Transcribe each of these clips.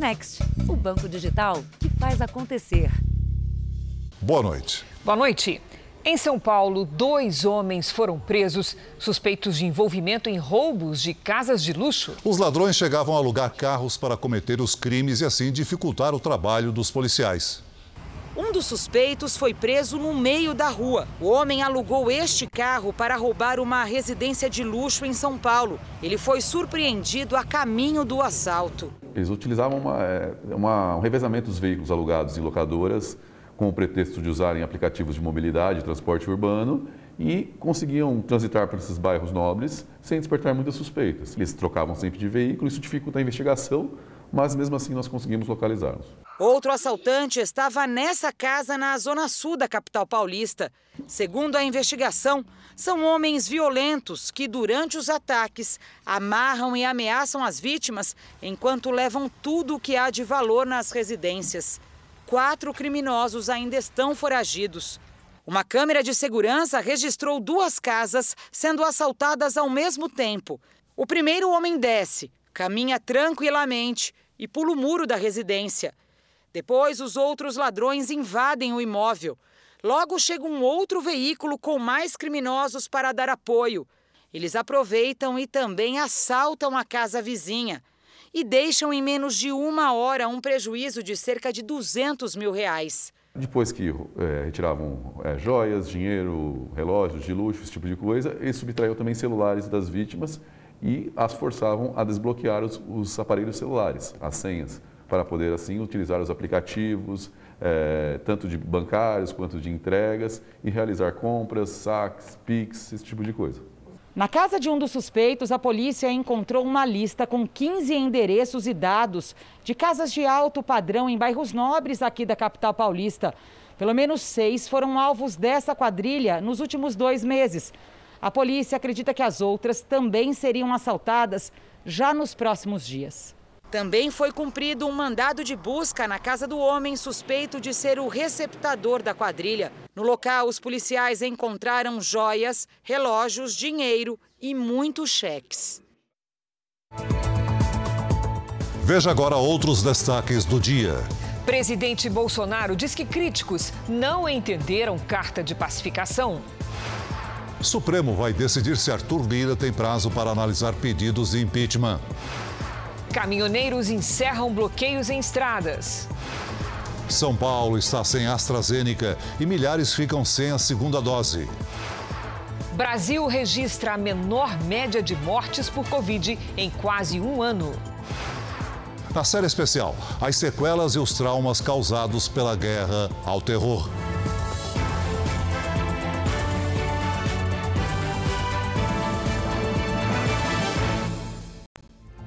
Next, o banco digital que faz acontecer. Boa noite. Boa noite. Em São Paulo, dois homens foram presos suspeitos de envolvimento em roubos de casas de luxo. Os ladrões chegavam a alugar carros para cometer os crimes e assim dificultar o trabalho dos policiais. Um dos suspeitos foi preso no meio da rua. O homem alugou este carro para roubar uma residência de luxo em São Paulo. Ele foi surpreendido a caminho do assalto. Eles utilizavam uma, é, uma, um revezamento dos veículos alugados em locadoras com o pretexto de usarem aplicativos de mobilidade, transporte urbano e conseguiam transitar por esses bairros nobres sem despertar muitas suspeitas. Eles trocavam sempre de veículo, isso dificulta a investigação, mas mesmo assim nós conseguimos localizá-los. Outro assaltante estava nessa casa na zona sul da capital paulista. Segundo a investigação, são homens violentos que, durante os ataques, amarram e ameaçam as vítimas enquanto levam tudo o que há de valor nas residências. Quatro criminosos ainda estão foragidos. Uma câmera de segurança registrou duas casas sendo assaltadas ao mesmo tempo. O primeiro homem desce, caminha tranquilamente e pula o muro da residência. Depois, os outros ladrões invadem o imóvel. Logo chega um outro veículo com mais criminosos para dar apoio. Eles aproveitam e também assaltam a casa vizinha e deixam em menos de uma hora um prejuízo de cerca de 200 mil reais. Depois que é, retiravam é, joias, dinheiro, relógios de luxo, esse tipo de coisa, eles subtraíam também celulares das vítimas e as forçavam a desbloquear os, os aparelhos celulares, as senhas para poder assim utilizar os aplicativos, é, tanto de bancários quanto de entregas, e realizar compras, saques, PIX, esse tipo de coisa. Na casa de um dos suspeitos, a polícia encontrou uma lista com 15 endereços e dados de casas de alto padrão em bairros nobres aqui da capital paulista. Pelo menos seis foram alvos dessa quadrilha nos últimos dois meses. A polícia acredita que as outras também seriam assaltadas já nos próximos dias. Também foi cumprido um mandado de busca na casa do homem suspeito de ser o receptador da quadrilha. No local, os policiais encontraram joias, relógios, dinheiro e muitos cheques. Veja agora outros destaques do dia. Presidente Bolsonaro diz que críticos não entenderam carta de pacificação. Supremo vai decidir se Arthur Lira tem prazo para analisar pedidos de impeachment. Caminhoneiros encerram bloqueios em estradas. São Paulo está sem AstraZeneca e milhares ficam sem a segunda dose. Brasil registra a menor média de mortes por Covid em quase um ano. Na série especial, as sequelas e os traumas causados pela guerra ao terror.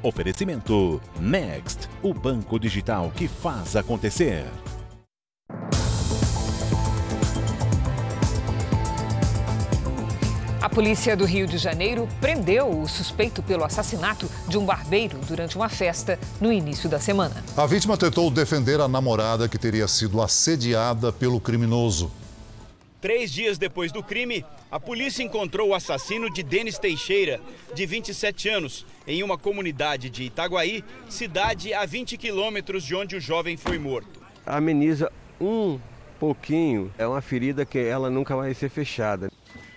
Oferecimento Next, o banco digital que faz acontecer. A polícia do Rio de Janeiro prendeu o suspeito pelo assassinato de um barbeiro durante uma festa no início da semana. A vítima tentou defender a namorada que teria sido assediada pelo criminoso. Três dias depois do crime, a polícia encontrou o assassino de Denis Teixeira, de 27 anos, em uma comunidade de Itaguaí, cidade a 20 quilômetros de onde o jovem foi morto. Ameniza um pouquinho, é uma ferida que ela nunca vai ser fechada.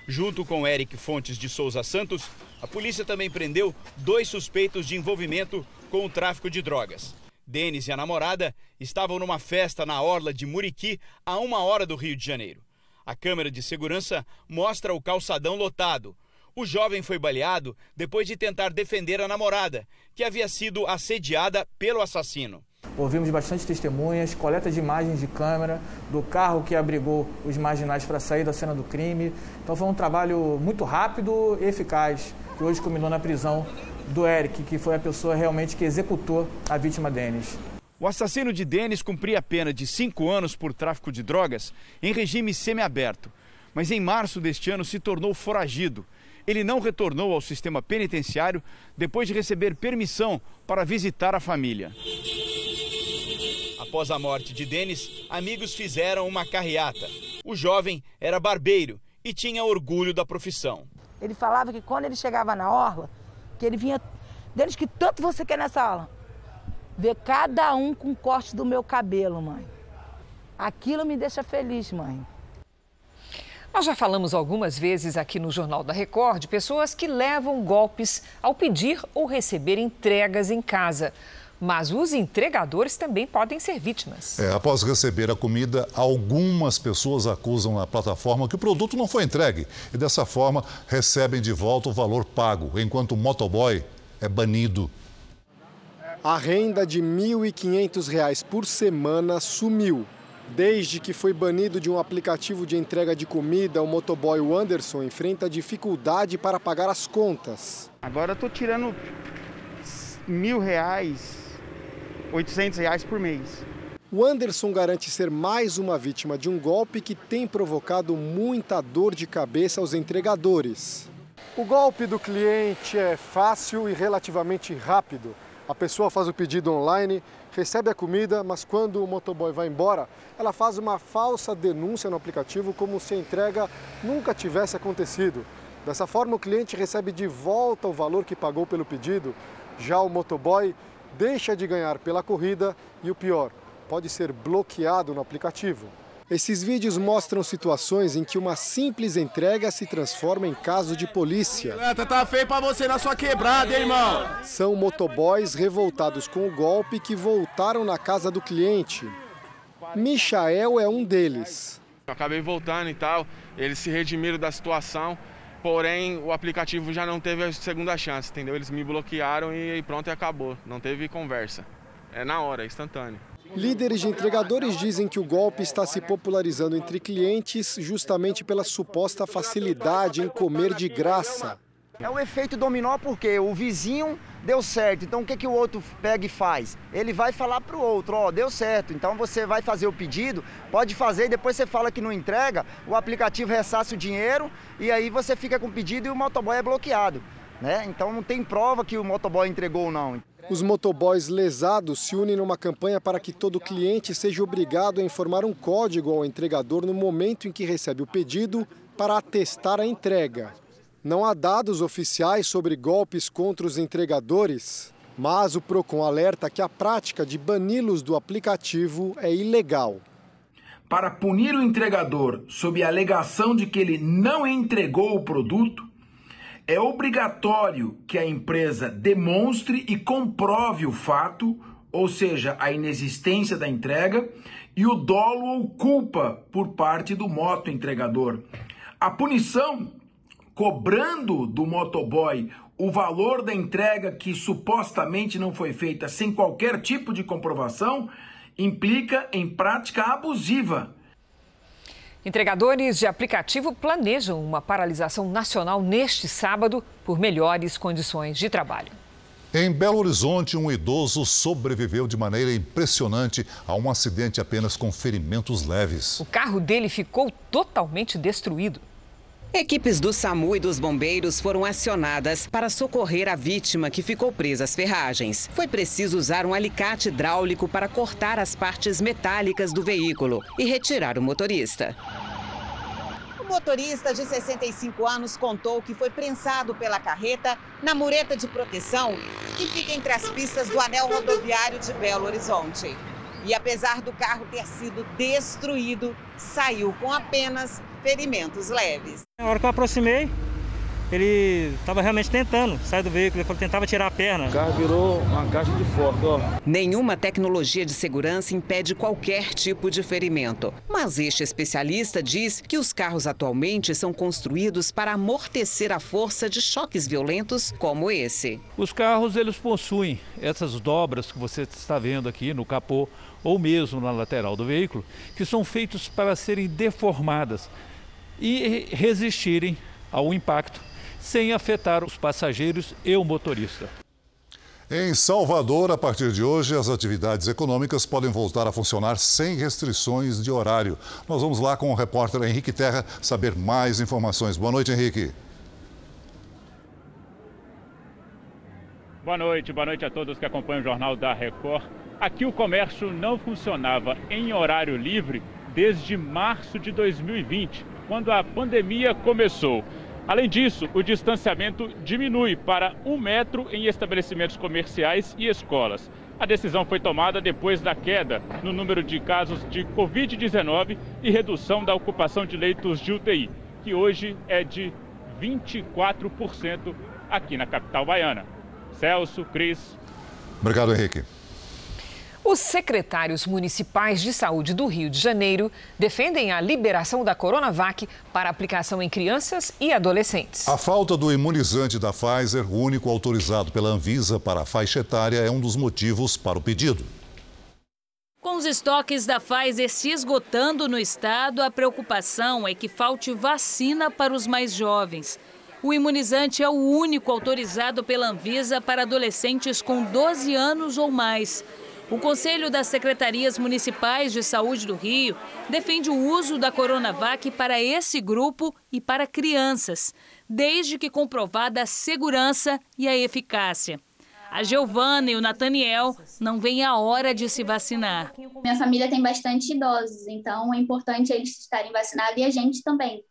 Junto com Eric Fontes de Souza Santos, a polícia também prendeu dois suspeitos de envolvimento com o tráfico de drogas. Denis e a namorada estavam numa festa na orla de Muriqui, a uma hora do Rio de Janeiro. A câmera de segurança mostra o calçadão lotado. O jovem foi baleado depois de tentar defender a namorada, que havia sido assediada pelo assassino. Ouvimos bastante testemunhas, coleta de imagens de câmera do carro que abrigou os marginais para sair da cena do crime. Então foi um trabalho muito rápido e eficaz, que hoje culminou na prisão do Eric, que foi a pessoa realmente que executou a vítima Denis. O assassino de Denis cumpria a pena de cinco anos por tráfico de drogas em regime semiaberto, mas em março deste ano se tornou foragido. Ele não retornou ao sistema penitenciário depois de receber permissão para visitar a família. Após a morte de Denis, amigos fizeram uma carreata. O jovem era barbeiro e tinha orgulho da profissão. Ele falava que quando ele chegava na orla, que ele vinha. Denis, que tanto você quer nessa aula? Ver cada um com corte do meu cabelo, mãe. Aquilo me deixa feliz, mãe. Nós já falamos algumas vezes aqui no Jornal da Record de pessoas que levam golpes ao pedir ou receber entregas em casa. Mas os entregadores também podem ser vítimas. É, após receber a comida, algumas pessoas acusam na plataforma que o produto não foi entregue e, dessa forma, recebem de volta o valor pago, enquanto o motoboy é banido. A renda de R$ 1.500 por semana sumiu. Desde que foi banido de um aplicativo de entrega de comida, o motoboy Anderson enfrenta dificuldade para pagar as contas. Agora eu tô tirando mil reais, 800 reais por mês. O Anderson garante ser mais uma vítima de um golpe que tem provocado muita dor de cabeça aos entregadores. O golpe do cliente é fácil e relativamente rápido. A pessoa faz o pedido online, recebe a comida, mas quando o motoboy vai embora, ela faz uma falsa denúncia no aplicativo como se a entrega nunca tivesse acontecido. Dessa forma, o cliente recebe de volta o valor que pagou pelo pedido. Já o motoboy deixa de ganhar pela corrida e o pior, pode ser bloqueado no aplicativo. Esses vídeos mostram situações em que uma simples entrega se transforma em caso de polícia. Tá feio pra você na sua quebrada, hein, irmão? São motoboys revoltados com o golpe que voltaram na casa do cliente. Michael é um deles. Eu acabei voltando e tal, eles se redimiram da situação, porém o aplicativo já não teve a segunda chance, entendeu? Eles me bloquearam e pronto, e acabou. Não teve conversa. É na hora, é instantâneo. Líderes de entregadores dizem que o golpe está se popularizando entre clientes justamente pela suposta facilidade em comer de graça. É o efeito dominó porque o vizinho deu certo, então o que, que o outro pega e faz? Ele vai falar para o outro, ó, oh, deu certo, então você vai fazer o pedido, pode fazer e depois você fala que não entrega, o aplicativo ressasse o dinheiro e aí você fica com o pedido e o motoboy é bloqueado. Né? Então não tem prova que o motoboy entregou ou não. Os motoboys lesados se unem numa campanha para que todo cliente seja obrigado a informar um código ao entregador no momento em que recebe o pedido para atestar a entrega. Não há dados oficiais sobre golpes contra os entregadores, mas o Procon alerta que a prática de bani-los do aplicativo é ilegal. Para punir o entregador sob a alegação de que ele não entregou o produto, é obrigatório que a empresa demonstre e comprove o fato, ou seja, a inexistência da entrega, e o dolo ou culpa por parte do moto entregador. A punição, cobrando do motoboy o valor da entrega que supostamente não foi feita sem qualquer tipo de comprovação, implica em prática abusiva Entregadores de aplicativo planejam uma paralisação nacional neste sábado por melhores condições de trabalho. Em Belo Horizonte, um idoso sobreviveu de maneira impressionante a um acidente apenas com ferimentos leves. O carro dele ficou totalmente destruído. Equipes do SAMU e dos bombeiros foram acionadas para socorrer a vítima que ficou presa às ferragens. Foi preciso usar um alicate hidráulico para cortar as partes metálicas do veículo e retirar o motorista. O motorista de 65 anos contou que foi prensado pela carreta na mureta de proteção que fica entre as pistas do anel rodoviário de Belo Horizonte. E apesar do carro ter sido destruído, saiu com apenas ferimentos leves. Na hora que eu aproximei, ele estava realmente tentando sair do veículo, ele tentava tirar a perna. O carro virou uma caixa de foto, ó. Nenhuma tecnologia de segurança impede qualquer tipo de ferimento. Mas este especialista diz que os carros atualmente são construídos para amortecer a força de choques violentos como esse. Os carros, eles possuem essas dobras que você está vendo aqui no capô ou mesmo na lateral do veículo, que são feitos para serem deformadas e resistirem ao impacto sem afetar os passageiros e o motorista. Em Salvador, a partir de hoje, as atividades econômicas podem voltar a funcionar sem restrições de horário. Nós vamos lá com o repórter Henrique Terra saber mais informações. Boa noite, Henrique. Boa noite, boa noite a todos que acompanham o Jornal da Record. Aqui o comércio não funcionava em horário livre desde março de 2020 quando a pandemia começou. Além disso, o distanciamento diminui para um metro em estabelecimentos comerciais e escolas. A decisão foi tomada depois da queda no número de casos de Covid-19 e redução da ocupação de leitos de UTI, que hoje é de 24% aqui na capital baiana. Celso, Cris. Obrigado, Henrique. Os secretários municipais de saúde do Rio de Janeiro defendem a liberação da Coronavac para aplicação em crianças e adolescentes. A falta do imunizante da Pfizer, único autorizado pela Anvisa para a faixa etária, é um dos motivos para o pedido. Com os estoques da Pfizer se esgotando no estado, a preocupação é que falte vacina para os mais jovens. O imunizante é o único autorizado pela Anvisa para adolescentes com 12 anos ou mais. O Conselho das Secretarias Municipais de Saúde do Rio defende o uso da Coronavac para esse grupo e para crianças, desde que comprovada a segurança e a eficácia. A Giovana e o Nathaniel não veem a hora de se vacinar. Minha família tem bastante idosos, então é importante eles estarem vacinados e a gente também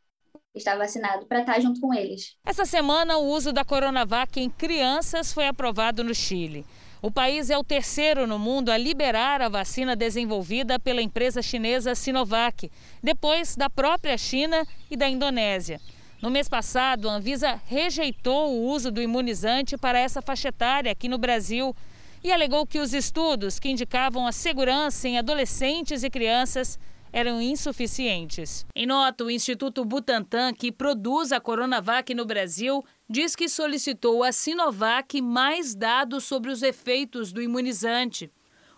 estar vacinado para estar junto com eles. Essa semana, o uso da Coronavac em crianças foi aprovado no Chile. O país é o terceiro no mundo a liberar a vacina desenvolvida pela empresa chinesa Sinovac, depois da própria China e da Indonésia. No mês passado, a Anvisa rejeitou o uso do imunizante para essa faixa etária aqui no Brasil e alegou que os estudos que indicavam a segurança em adolescentes e crianças eram insuficientes. Em nota, o Instituto Butantan, que produz a Coronavac no Brasil, diz que solicitou à Sinovac mais dados sobre os efeitos do imunizante.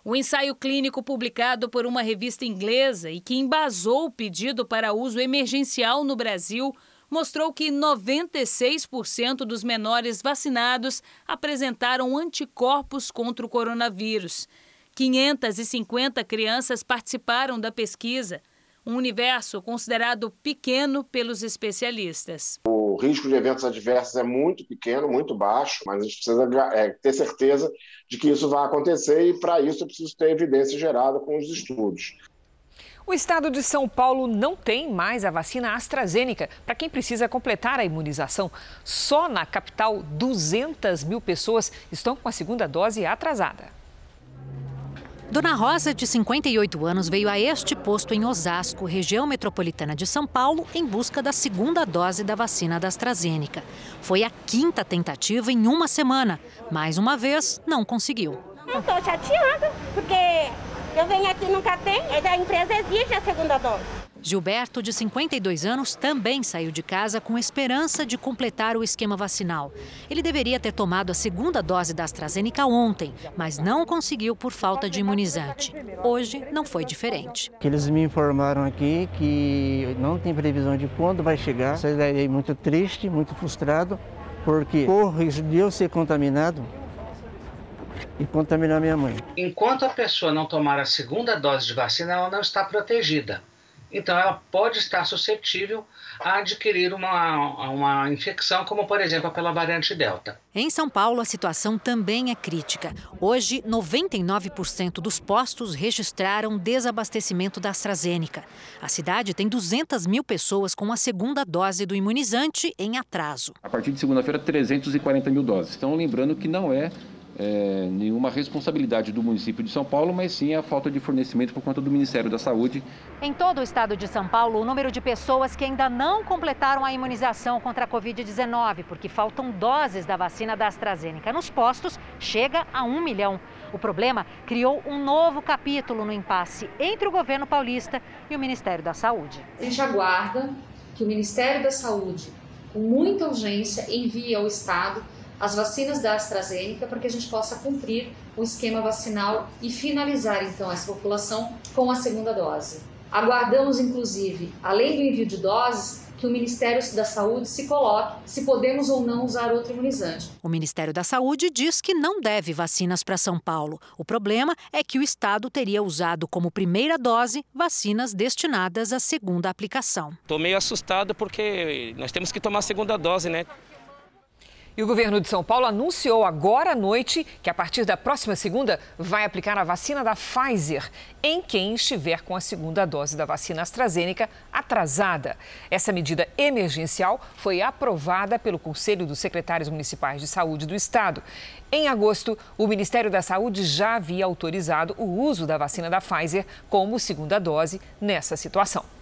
O ensaio clínico publicado por uma revista inglesa e que embasou o pedido para uso emergencial no Brasil mostrou que 96% dos menores vacinados apresentaram anticorpos contra o coronavírus. 550 crianças participaram da pesquisa, um universo considerado pequeno pelos especialistas. O risco de eventos adversos é muito pequeno, muito baixo, mas a gente precisa é, ter certeza de que isso vai acontecer e, para isso, é preciso ter evidência gerada com os estudos. O estado de São Paulo não tem mais a vacina AstraZeneca para quem precisa completar a imunização. Só na capital, 200 mil pessoas estão com a segunda dose atrasada. Dona Rosa, de 58 anos, veio a este posto em Osasco, região metropolitana de São Paulo, em busca da segunda dose da vacina da AstraZeneca. Foi a quinta tentativa em uma semana. Mais uma vez, não conseguiu. Eu estou chateada, porque eu venho aqui nunca tem, a empresa exige a segunda dose. Gilberto, de 52 anos, também saiu de casa com esperança de completar o esquema vacinal. Ele deveria ter tomado a segunda dose da AstraZeneca ontem, mas não conseguiu por falta de imunizante. Hoje não foi diferente. Eles me informaram aqui que não tem previsão de quando vai chegar. Isso é muito triste, muito frustrado, porque corre risco de eu ser contaminado e contaminar minha mãe. Enquanto a pessoa não tomar a segunda dose de vacina, ela não está protegida. Então, ela pode estar suscetível a adquirir uma, uma infecção, como por exemplo pela variante Delta. Em São Paulo, a situação também é crítica. Hoje, 99% dos postos registraram desabastecimento da AstraZeneca. A cidade tem 200 mil pessoas com a segunda dose do imunizante em atraso. A partir de segunda-feira, 340 mil doses. Então, lembrando que não é é, nenhuma responsabilidade do município de São Paulo, mas sim a falta de fornecimento por conta do Ministério da Saúde. Em todo o estado de São Paulo, o número de pessoas que ainda não completaram a imunização contra a Covid-19, porque faltam doses da vacina da AstraZeneca nos postos, chega a um milhão. O problema criou um novo capítulo no impasse entre o governo paulista e o Ministério da Saúde. A gente aguarda que o Ministério da Saúde, com muita urgência, envie ao estado as vacinas da AstraZeneca para que a gente possa cumprir o esquema vacinal e finalizar então essa população com a segunda dose. Aguardamos, inclusive, além do envio de doses, que o Ministério da Saúde se coloque se podemos ou não usar outro imunizante. O Ministério da Saúde diz que não deve vacinas para São Paulo. O problema é que o estado teria usado como primeira dose vacinas destinadas à segunda aplicação. Estou meio assustado porque nós temos que tomar a segunda dose, né? E o governo de São Paulo anunciou agora à noite que a partir da próxima segunda vai aplicar a vacina da Pfizer em quem estiver com a segunda dose da vacina AstraZeneca atrasada. Essa medida emergencial foi aprovada pelo Conselho dos Secretários Municipais de Saúde do Estado. Em agosto, o Ministério da Saúde já havia autorizado o uso da vacina da Pfizer como segunda dose nessa situação.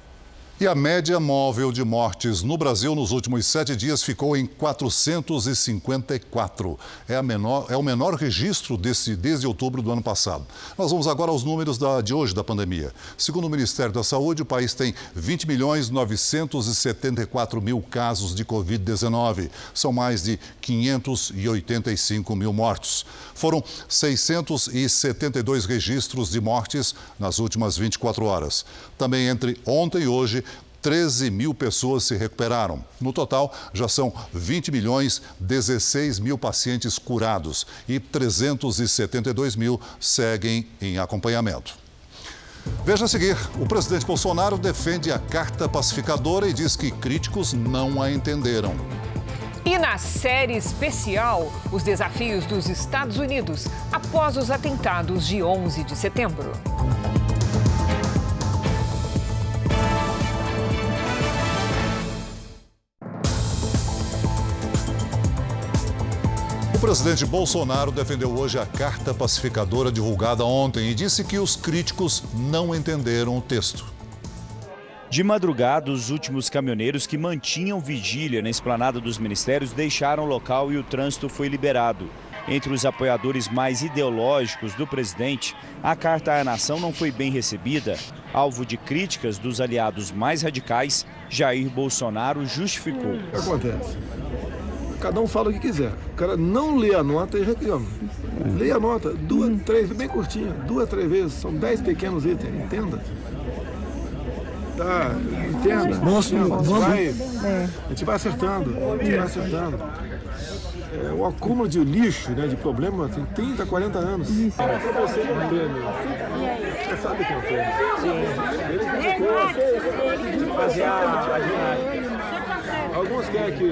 E a média móvel de mortes no Brasil nos últimos sete dias ficou em 454. É, menor, é o menor registro desse, desde outubro do ano passado. Nós vamos agora aos números da, de hoje da pandemia. Segundo o Ministério da Saúde, o país tem 20 milhões 974 mil casos de Covid-19. São mais de 585 mil mortos. Foram 672 registros de mortes nas últimas 24 horas. Também entre ontem e hoje, 13 mil pessoas se recuperaram. No total, já são 20 milhões 16 mil pacientes curados e 372 mil seguem em acompanhamento. Veja a seguir: o presidente Bolsonaro defende a carta pacificadora e diz que críticos não a entenderam. E na série especial, os desafios dos Estados Unidos após os atentados de 11 de setembro. Presidente Bolsonaro defendeu hoje a carta pacificadora divulgada ontem e disse que os críticos não entenderam o texto. De madrugada, os últimos caminhoneiros que mantinham vigília na esplanada dos ministérios deixaram o local e o trânsito foi liberado. Entre os apoiadores mais ideológicos do presidente, a carta à nação não foi bem recebida. Alvo de críticas dos aliados mais radicais, Jair Bolsonaro justificou. O que acontece? Cada um fala o que quiser. O cara não lê a nota e reclama. Lê a nota, duas, três, bem curtinha, duas, três vezes, são dez pequenos itens, entenda. Tá, entenda. Nossa, vamos. Vai, a gente vai acertando, a gente vai acertando. É, o acúmulo de lixo, né, de problema, tem 30, 40 anos. Isso. É pra você não Você sabe quem é o Ele criticou, fazer a Alguns querem que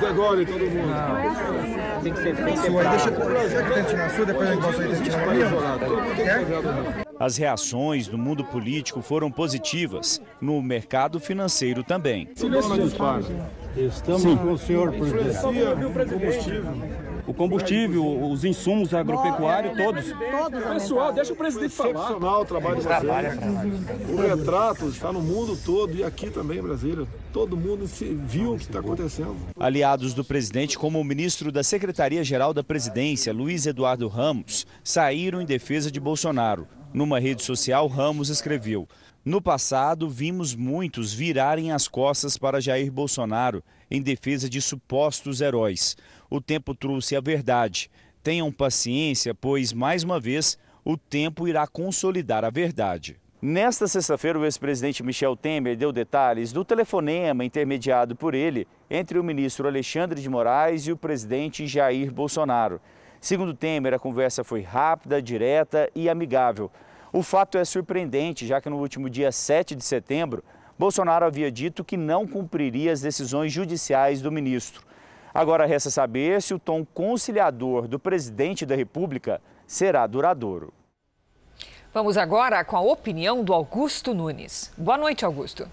degole todo mundo. Não, tem que ser separado. Deixa eu trazer aqui na sua, depois a gente volta aí. As reações no mundo político foram positivas, no mercado financeiro também. Estamos Sim. com o senhor presidente. combustível. O combustível, os insumos agropecuários, todos. Pessoal, deixa o presidente falar. Excepcional o trabalho de vocês. O retrato está no mundo todo e aqui também em Brasília. Todo mundo viu o que está acontecendo. Aliados do presidente, como o ministro da Secretaria-Geral da Presidência, Luiz Eduardo Ramos, saíram em defesa de Bolsonaro. Numa rede social, Ramos escreveu: No passado, vimos muitos virarem as costas para Jair Bolsonaro em defesa de supostos heróis. O tempo trouxe a verdade. Tenham paciência, pois, mais uma vez, o tempo irá consolidar a verdade. Nesta sexta-feira, o ex-presidente Michel Temer deu detalhes do telefonema intermediado por ele entre o ministro Alexandre de Moraes e o presidente Jair Bolsonaro. Segundo Temer, a conversa foi rápida, direta e amigável. O fato é surpreendente, já que no último dia 7 de setembro, Bolsonaro havia dito que não cumpriria as decisões judiciais do ministro. Agora resta saber se o tom conciliador do presidente da República será duradouro. Vamos agora com a opinião do Augusto Nunes. Boa noite, Augusto.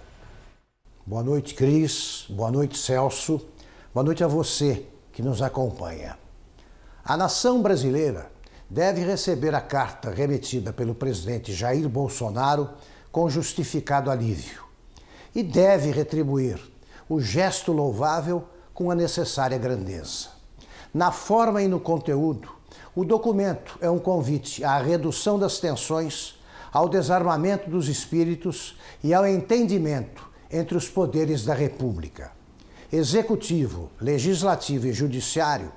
Boa noite, Cris. Boa noite, Celso. Boa noite a você que nos acompanha. A nação brasileira deve receber a carta remetida pelo presidente Jair Bolsonaro com justificado alívio e deve retribuir o gesto louvável com a necessária grandeza. Na forma e no conteúdo, o documento é um convite à redução das tensões, ao desarmamento dos espíritos e ao entendimento entre os poderes da República. Executivo, Legislativo e Judiciário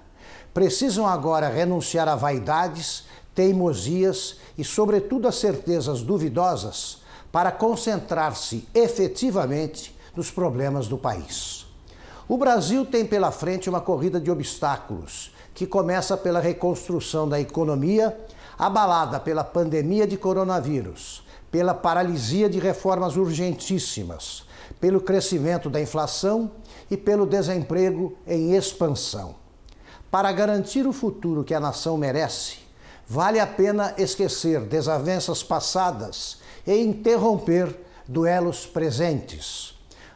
precisam agora renunciar a vaidades, teimosias e, sobretudo, a certezas duvidosas para concentrar-se efetivamente nos problemas do país. O Brasil tem pela frente uma corrida de obstáculos que começa pela reconstrução da economia, abalada pela pandemia de coronavírus, pela paralisia de reformas urgentíssimas, pelo crescimento da inflação e pelo desemprego em expansão. Para garantir o futuro que a nação merece, vale a pena esquecer desavenças passadas e interromper duelos presentes.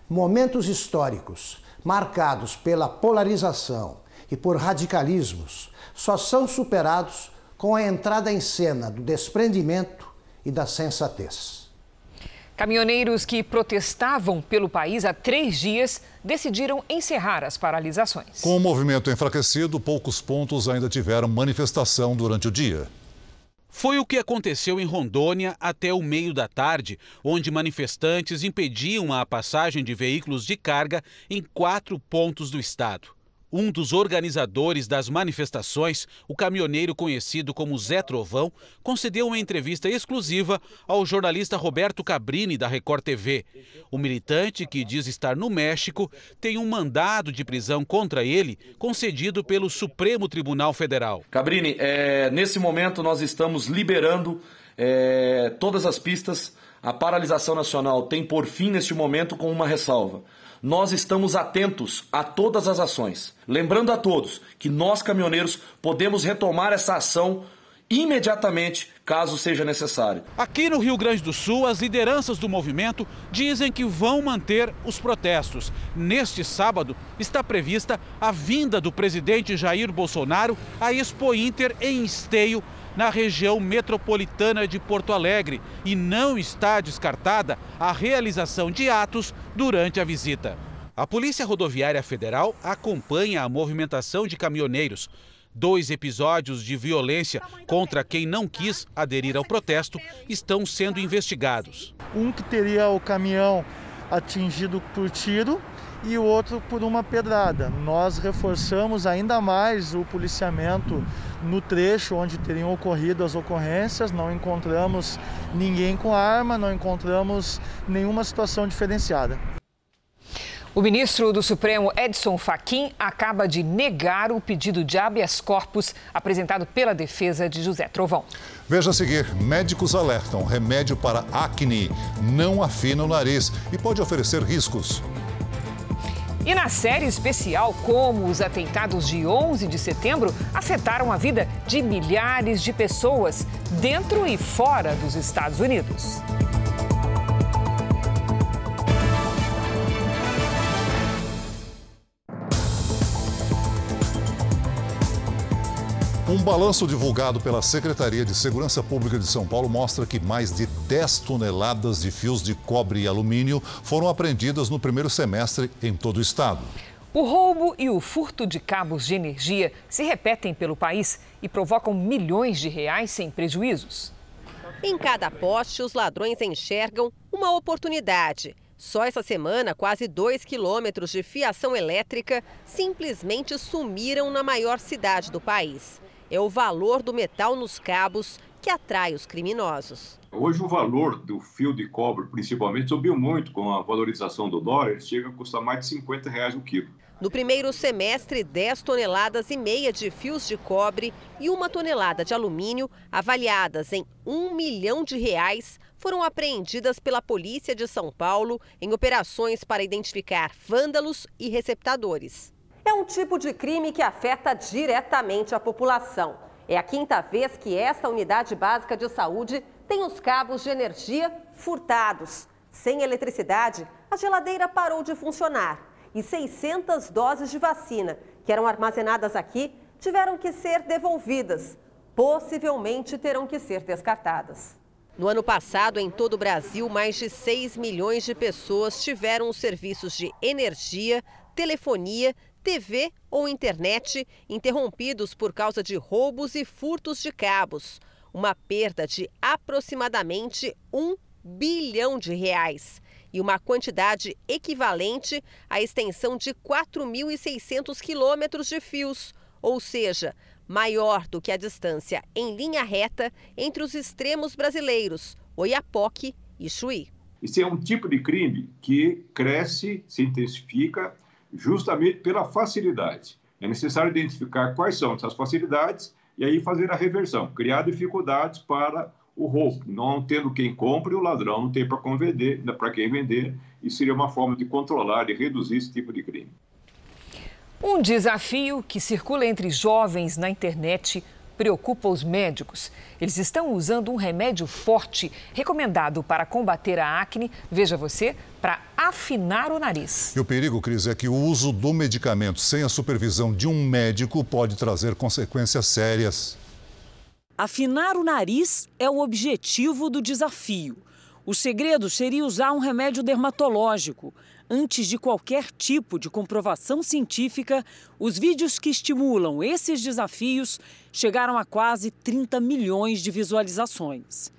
Momentos históricos marcados pela polarização e por radicalismos só são superados com a entrada em cena do desprendimento e da sensatez. Caminhoneiros que protestavam pelo país há três dias decidiram encerrar as paralisações. Com o movimento enfraquecido, poucos pontos ainda tiveram manifestação durante o dia. Foi o que aconteceu em Rondônia até o meio da tarde, onde manifestantes impediam a passagem de veículos de carga em quatro pontos do estado. Um dos organizadores das manifestações, o caminhoneiro conhecido como Zé Trovão, concedeu uma entrevista exclusiva ao jornalista Roberto Cabrini, da Record TV. O militante, que diz estar no México, tem um mandado de prisão contra ele concedido pelo Supremo Tribunal Federal. Cabrini, é, nesse momento nós estamos liberando é, todas as pistas. A paralisação nacional tem por fim, neste momento, com uma ressalva nós estamos atentos a todas as ações. Lembrando a todos que nós, caminhoneiros, podemos retomar essa ação imediatamente, caso seja necessário. Aqui no Rio Grande do Sul, as lideranças do movimento dizem que vão manter os protestos. Neste sábado, está prevista a vinda do presidente Jair Bolsonaro à Expo Inter em Esteio, na região metropolitana de Porto Alegre e não está descartada a realização de atos durante a visita. A Polícia Rodoviária Federal acompanha a movimentação de caminhoneiros. Dois episódios de violência contra quem não quis aderir ao protesto estão sendo investigados. Um que teria o caminhão atingido por tiro e o outro por uma pedrada. Nós reforçamos ainda mais o policiamento no trecho onde teriam ocorrido as ocorrências, não encontramos ninguém com arma, não encontramos nenhuma situação diferenciada. O ministro do Supremo, Edson Fachin, acaba de negar o pedido de habeas corpus apresentado pela defesa de José Trovão. Veja a seguir: médicos alertam remédio para acne não afina o nariz e pode oferecer riscos. E na série especial, como os atentados de 11 de setembro afetaram a vida de milhares de pessoas dentro e fora dos Estados Unidos. Um balanço divulgado pela Secretaria de Segurança Pública de São Paulo mostra que mais de 10 toneladas de fios de cobre e alumínio foram apreendidas no primeiro semestre em todo o estado. O roubo e o furto de cabos de energia se repetem pelo país e provocam milhões de reais sem prejuízos. Em cada poste, os ladrões enxergam uma oportunidade. Só essa semana, quase 2 quilômetros de fiação elétrica simplesmente sumiram na maior cidade do país é o valor do metal nos cabos que atrai os criminosos. Hoje o valor do fio de cobre, principalmente, subiu muito com a valorização do dólar, ele chega a custar mais de 50 reais o quilo. No primeiro semestre, 10 toneladas e meia de fios de cobre e uma tonelada de alumínio, avaliadas em um milhão de reais, foram apreendidas pela Polícia de São Paulo em operações para identificar vândalos e receptadores. É um tipo de crime que afeta diretamente a população. É a quinta vez que esta unidade básica de saúde tem os cabos de energia furtados. Sem eletricidade, a geladeira parou de funcionar e 600 doses de vacina que eram armazenadas aqui tiveram que ser devolvidas. Possivelmente terão que ser descartadas. No ano passado, em todo o Brasil, mais de 6 milhões de pessoas tiveram os serviços de energia, telefonia TV ou internet interrompidos por causa de roubos e furtos de cabos. Uma perda de aproximadamente um bilhão de reais e uma quantidade equivalente à extensão de 4.600 quilômetros de fios, ou seja, maior do que a distância em linha reta entre os extremos brasileiros, Oiapoque e Chuí. Esse é um tipo de crime que cresce, se intensifica justamente pela facilidade. É necessário identificar quais são essas facilidades e aí fazer a reversão, criar dificuldades para o roubo, não tendo quem compre, o ladrão não tem para vender, para quem vender, e seria uma forma de controlar e reduzir esse tipo de crime. Um desafio que circula entre jovens na internet preocupa os médicos. Eles estão usando um remédio forte recomendado para combater a acne, veja você, para afinar o nariz. E o perigo, Cris, é que o uso do medicamento sem a supervisão de um médico pode trazer consequências sérias. Afinar o nariz é o objetivo do desafio. O segredo seria usar um remédio dermatológico. Antes de qualquer tipo de comprovação científica, os vídeos que estimulam esses desafios chegaram a quase 30 milhões de visualizações.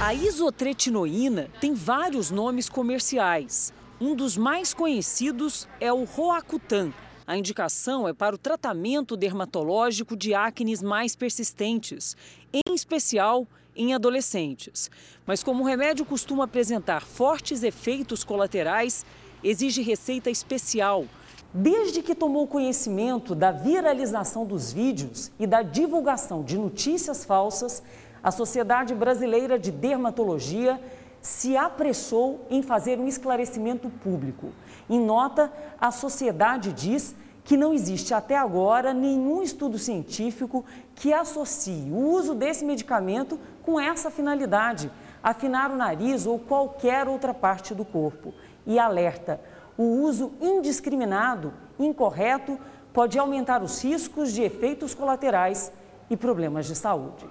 A isotretinoína tem vários nomes comerciais. Um dos mais conhecidos é o Roacutan. A indicação é para o tratamento dermatológico de acnes mais persistentes, em especial em adolescentes. Mas como o remédio costuma apresentar fortes efeitos colaterais, exige receita especial. Desde que tomou conhecimento da viralização dos vídeos e da divulgação de notícias falsas, a Sociedade Brasileira de Dermatologia se apressou em fazer um esclarecimento público. Em nota, a sociedade diz que não existe até agora nenhum estudo científico que associe o uso desse medicamento com essa finalidade, afinar o nariz ou qualquer outra parte do corpo. E alerta: o uso indiscriminado, incorreto, pode aumentar os riscos de efeitos colaterais e problemas de saúde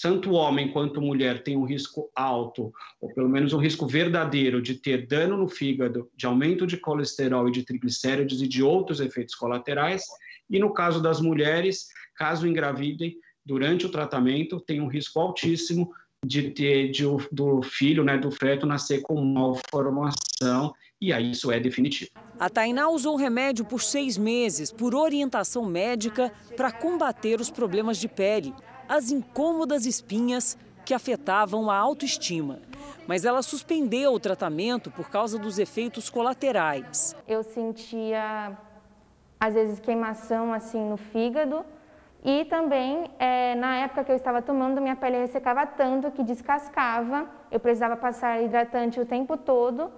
tanto homem quanto mulher tem um risco alto, ou pelo menos um risco verdadeiro, de ter dano no fígado, de aumento de colesterol e de triglicéridos e de outros efeitos colaterais. E no caso das mulheres, caso engravidem, durante o tratamento, tem um risco altíssimo de ter de, do filho, né, do feto, nascer com malformação, e aí isso é definitivo. A Tainá usou o remédio por seis meses, por orientação médica, para combater os problemas de pele as incômodas espinhas que afetavam a autoestima. Mas ela suspendeu o tratamento por causa dos efeitos colaterais. Eu sentia, às vezes, queimação assim no fígado. E também, é, na época que eu estava tomando, minha pele ressecava tanto que descascava. Eu precisava passar hidratante o tempo todo,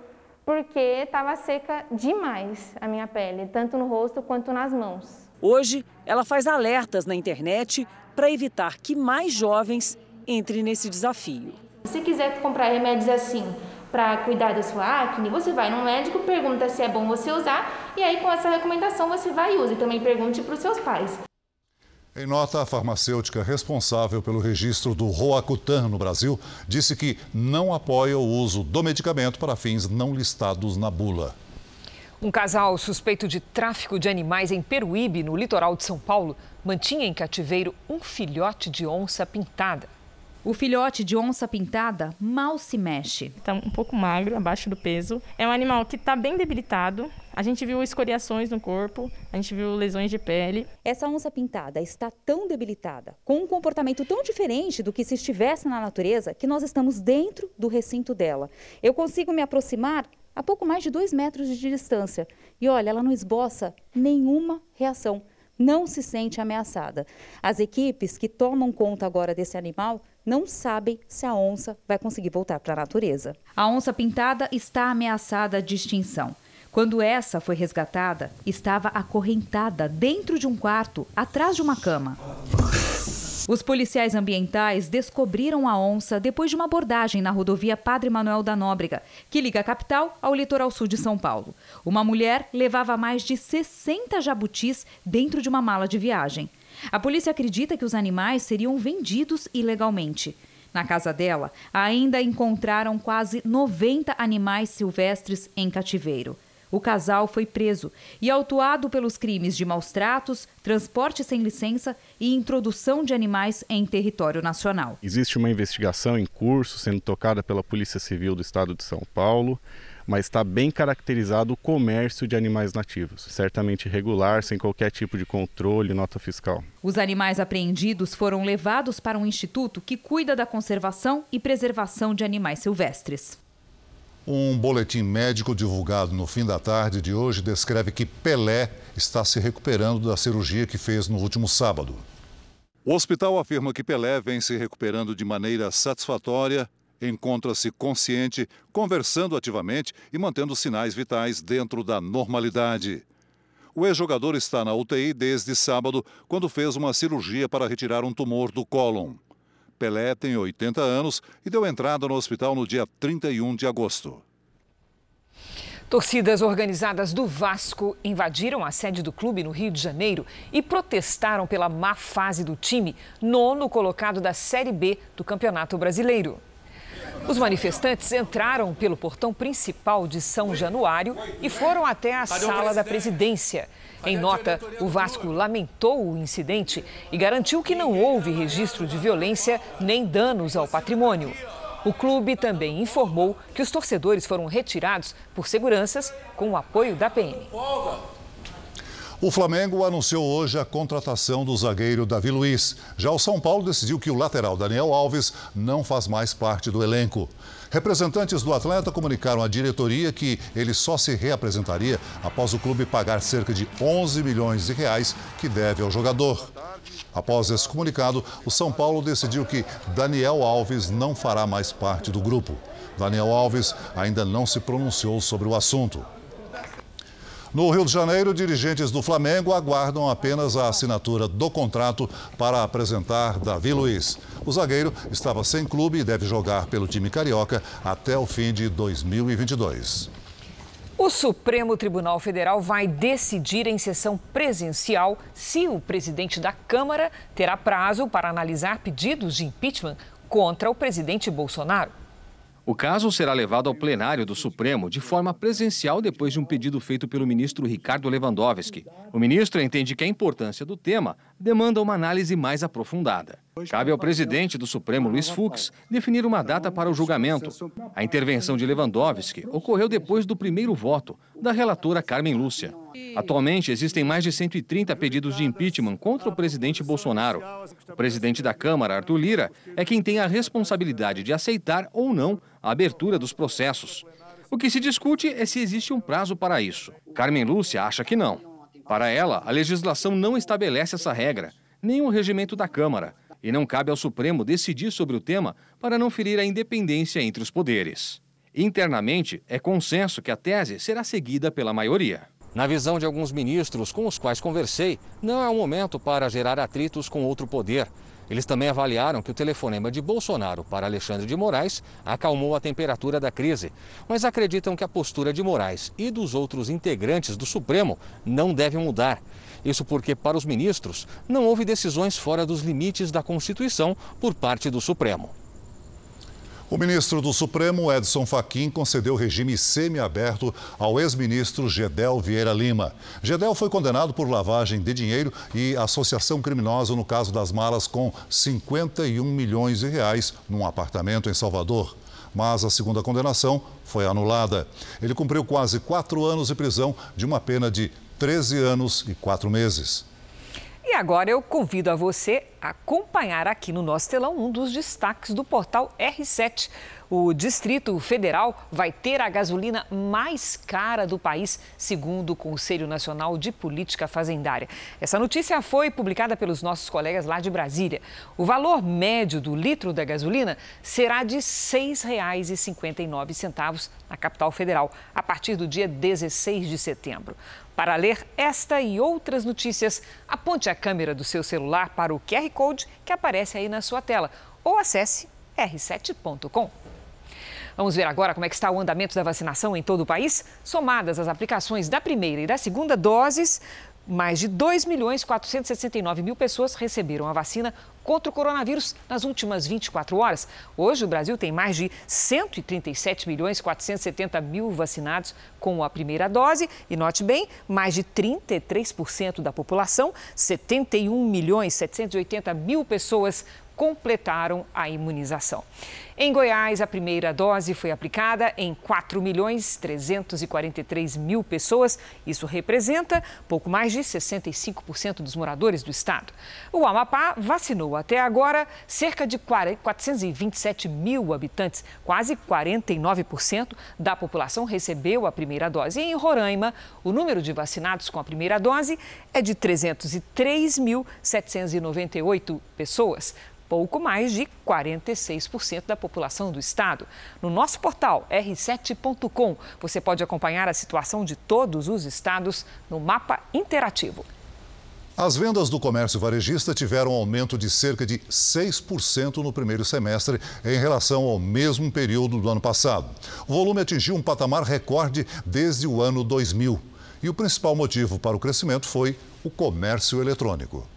porque estava seca demais a minha pele, tanto no rosto quanto nas mãos. Hoje, ela faz alertas na internet para evitar que mais jovens entrem nesse desafio. Se quiser comprar remédios assim para cuidar da sua acne, você vai no médico, pergunta se é bom você usar e aí com essa recomendação você vai e usa. E também pergunte para os seus pais. Em nota, a farmacêutica responsável pelo registro do Roacutan no Brasil disse que não apoia o uso do medicamento para fins não listados na bula. Um casal suspeito de tráfico de animais em Peruíbe, no litoral de São Paulo, mantinha em cativeiro um filhote de onça pintada. O filhote de onça pintada mal se mexe. Está um pouco magro, abaixo do peso. É um animal que está bem debilitado. A gente viu escoriações no corpo, a gente viu lesões de pele. Essa onça pintada está tão debilitada, com um comportamento tão diferente do que se estivesse na natureza, que nós estamos dentro do recinto dela. Eu consigo me aproximar a pouco mais de dois metros de distância. E olha, ela não esboça nenhuma reação, não se sente ameaçada. As equipes que tomam conta agora desse animal não sabem se a onça vai conseguir voltar para a natureza. A onça pintada está ameaçada de extinção. Quando essa foi resgatada, estava acorrentada dentro de um quarto, atrás de uma cama. Os policiais ambientais descobriram a onça depois de uma abordagem na rodovia Padre Manuel da Nóbrega, que liga a capital ao litoral sul de São Paulo. Uma mulher levava mais de 60 jabutis dentro de uma mala de viagem. A polícia acredita que os animais seriam vendidos ilegalmente. Na casa dela, ainda encontraram quase 90 animais silvestres em cativeiro. O casal foi preso e autuado pelos crimes de maus tratos, transporte sem licença e introdução de animais em território nacional. Existe uma investigação em curso sendo tocada pela Polícia Civil do Estado de São Paulo, mas está bem caracterizado o comércio de animais nativos, certamente irregular, sem qualquer tipo de controle, nota fiscal. Os animais apreendidos foram levados para um instituto que cuida da conservação e preservação de animais silvestres. Um boletim médico divulgado no fim da tarde de hoje descreve que Pelé está se recuperando da cirurgia que fez no último sábado. O hospital afirma que Pelé vem se recuperando de maneira satisfatória, encontra-se consciente, conversando ativamente e mantendo sinais vitais dentro da normalidade. O ex-jogador está na UTI desde sábado, quando fez uma cirurgia para retirar um tumor do cólon. Pelé tem 80 anos e deu entrada no hospital no dia 31 de agosto. Torcidas organizadas do Vasco invadiram a sede do clube no Rio de Janeiro e protestaram pela má fase do time, nono colocado da Série B do Campeonato Brasileiro. Os manifestantes entraram pelo portão principal de São Januário e foram até a sala da presidência. Em nota, o Vasco lamentou o incidente e garantiu que não houve registro de violência nem danos ao patrimônio. O clube também informou que os torcedores foram retirados por seguranças com o apoio da PM. O Flamengo anunciou hoje a contratação do zagueiro Davi Luiz. Já o São Paulo decidiu que o lateral Daniel Alves não faz mais parte do elenco. Representantes do atleta comunicaram à diretoria que ele só se reapresentaria após o clube pagar cerca de 11 milhões de reais que deve ao jogador. Após esse comunicado, o São Paulo decidiu que Daniel Alves não fará mais parte do grupo. Daniel Alves ainda não se pronunciou sobre o assunto. No Rio de Janeiro, dirigentes do Flamengo aguardam apenas a assinatura do contrato para apresentar Davi Luiz. O zagueiro estava sem clube e deve jogar pelo time carioca até o fim de 2022. O Supremo Tribunal Federal vai decidir em sessão presencial se o presidente da Câmara terá prazo para analisar pedidos de impeachment contra o presidente Bolsonaro. O caso será levado ao plenário do Supremo de forma presencial depois de um pedido feito pelo ministro Ricardo Lewandowski. O ministro entende que a importância do tema demanda uma análise mais aprofundada. Cabe ao presidente do Supremo, Luiz Fux, definir uma data para o julgamento. A intervenção de Lewandowski ocorreu depois do primeiro voto da relatora Carmen Lúcia. Atualmente, existem mais de 130 pedidos de impeachment contra o presidente Bolsonaro. O presidente da Câmara, Arthur Lira, é quem tem a responsabilidade de aceitar ou não a abertura dos processos. O que se discute é se existe um prazo para isso. Carmen Lúcia acha que não. Para ela, a legislação não estabelece essa regra, nem o regimento da Câmara, e não cabe ao Supremo decidir sobre o tema para não ferir a independência entre os poderes. Internamente, é consenso que a tese será seguida pela maioria. Na visão de alguns ministros com os quais conversei, não é o momento para gerar atritos com outro poder. Eles também avaliaram que o telefonema de Bolsonaro para Alexandre de Moraes acalmou a temperatura da crise, mas acreditam que a postura de Moraes e dos outros integrantes do Supremo não deve mudar. Isso porque, para os ministros, não houve decisões fora dos limites da Constituição por parte do Supremo. O ministro do Supremo, Edson Fachin, concedeu regime semiaberto ao ex-ministro Gedel Vieira Lima. Gedel foi condenado por lavagem de dinheiro e associação criminosa no caso das malas com 51 milhões de reais num apartamento em Salvador. Mas a segunda condenação foi anulada. Ele cumpriu quase quatro anos de prisão de uma pena de 13 anos e quatro meses. E agora eu convido a você a acompanhar aqui no nosso telão um dos destaques do portal R7. O Distrito Federal vai ter a gasolina mais cara do país, segundo o Conselho Nacional de Política Fazendária. Essa notícia foi publicada pelos nossos colegas lá de Brasília. O valor médio do litro da gasolina será de R$ 6,59 na capital federal, a partir do dia 16 de setembro. Para ler esta e outras notícias, aponte a câmera do seu celular para o QR Code que aparece aí na sua tela ou acesse r7.com. Vamos ver agora como é que está o andamento da vacinação em todo o país. Somadas as aplicações da primeira e da segunda doses, mais de 2 milhões 469 mil pessoas receberam a vacina contra o coronavírus nas últimas 24 horas. Hoje, o Brasil tem mais de 137 milhões 470 mil vacinados com a primeira dose. E note bem, mais de 33% da população, 71 milhões 780 mil pessoas completaram a imunização. Em Goiás, a primeira dose foi aplicada em 4 milhões 343 mil pessoas. Isso representa pouco mais de 65% dos moradores do estado. O Amapá vacinou. Até agora, cerca de 427 mil habitantes, quase 49% da população recebeu a primeira dose. E em Roraima, o número de vacinados com a primeira dose é de 303.798 pessoas pouco mais de 46% da população do estado. No nosso portal r7.com, você pode acompanhar a situação de todos os estados no mapa interativo. As vendas do comércio varejista tiveram um aumento de cerca de 6% no primeiro semestre em relação ao mesmo período do ano passado. O volume atingiu um patamar recorde desde o ano 2000. E o principal motivo para o crescimento foi o comércio eletrônico.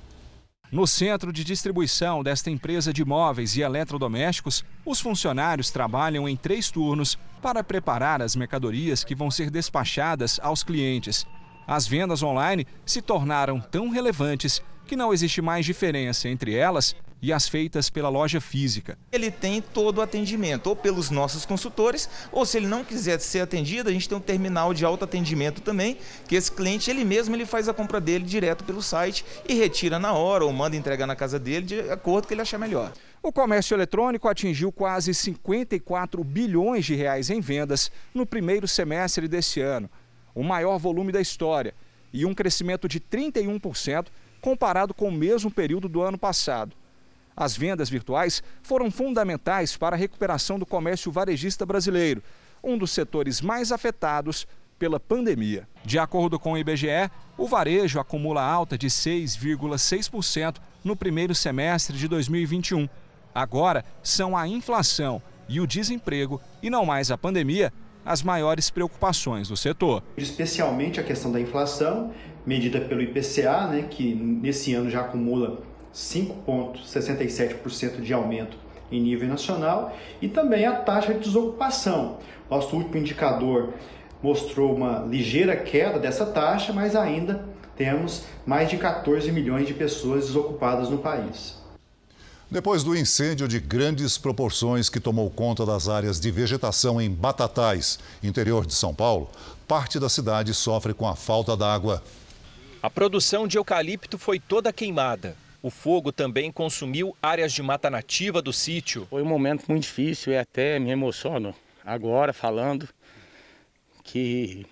No centro de distribuição desta empresa de móveis e eletrodomésticos, os funcionários trabalham em três turnos para preparar as mercadorias que vão ser despachadas aos clientes. As vendas online se tornaram tão relevantes que não existe mais diferença entre elas e as feitas pela loja física. Ele tem todo o atendimento, ou pelos nossos consultores, ou se ele não quiser ser atendido, a gente tem um terminal de autoatendimento também, que esse cliente ele mesmo ele faz a compra dele direto pelo site e retira na hora ou manda entregar na casa dele de acordo com o que ele achar melhor. O comércio eletrônico atingiu quase 54 bilhões de reais em vendas no primeiro semestre desse ano, o maior volume da história, e um crescimento de 31% comparado com o mesmo período do ano passado. As vendas virtuais foram fundamentais para a recuperação do comércio varejista brasileiro, um dos setores mais afetados pela pandemia. De acordo com o IBGE, o varejo acumula alta de 6,6% no primeiro semestre de 2021. Agora são a inflação e o desemprego, e não mais a pandemia, as maiores preocupações do setor. Especialmente a questão da inflação, medida pelo IPCA, né, que nesse ano já acumula 5,67% de aumento em nível nacional e também a taxa de desocupação. Nosso último indicador mostrou uma ligeira queda dessa taxa, mas ainda temos mais de 14 milhões de pessoas desocupadas no país. Depois do incêndio de grandes proporções que tomou conta das áreas de vegetação em Batatais, interior de São Paulo, parte da cidade sofre com a falta d'água. A produção de eucalipto foi toda queimada. O fogo também consumiu áreas de mata nativa do sítio. Foi um momento muito difícil e até me emociono agora falando que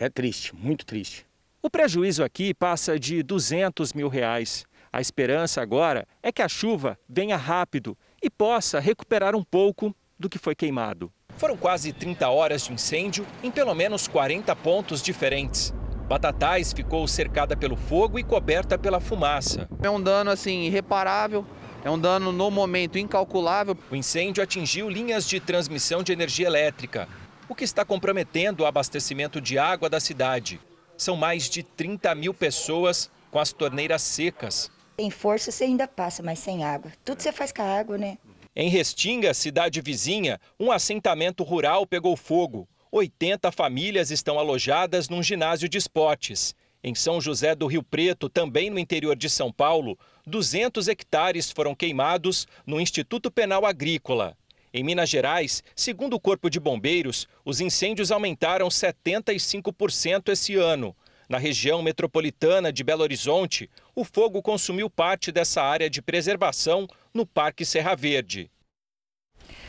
é triste, muito triste. O prejuízo aqui passa de 200 mil reais. A esperança agora é que a chuva venha rápido e possa recuperar um pouco do que foi queimado. Foram quase 30 horas de incêndio em pelo menos 40 pontos diferentes. Batatais ficou cercada pelo fogo e coberta pela fumaça. É um dano assim irreparável, é um dano no momento incalculável. O incêndio atingiu linhas de transmissão de energia elétrica, o que está comprometendo o abastecimento de água da cidade. São mais de 30 mil pessoas com as torneiras secas. Tem força, você ainda passa, mas sem água. Tudo você faz com a água, né? Em Restinga, cidade vizinha, um assentamento rural pegou fogo. 80 famílias estão alojadas num ginásio de esportes. Em São José do Rio Preto, também no interior de São Paulo, 200 hectares foram queimados no Instituto Penal Agrícola. Em Minas Gerais, segundo o Corpo de Bombeiros, os incêndios aumentaram 75% esse ano. Na região metropolitana de Belo Horizonte, o fogo consumiu parte dessa área de preservação no Parque Serra Verde.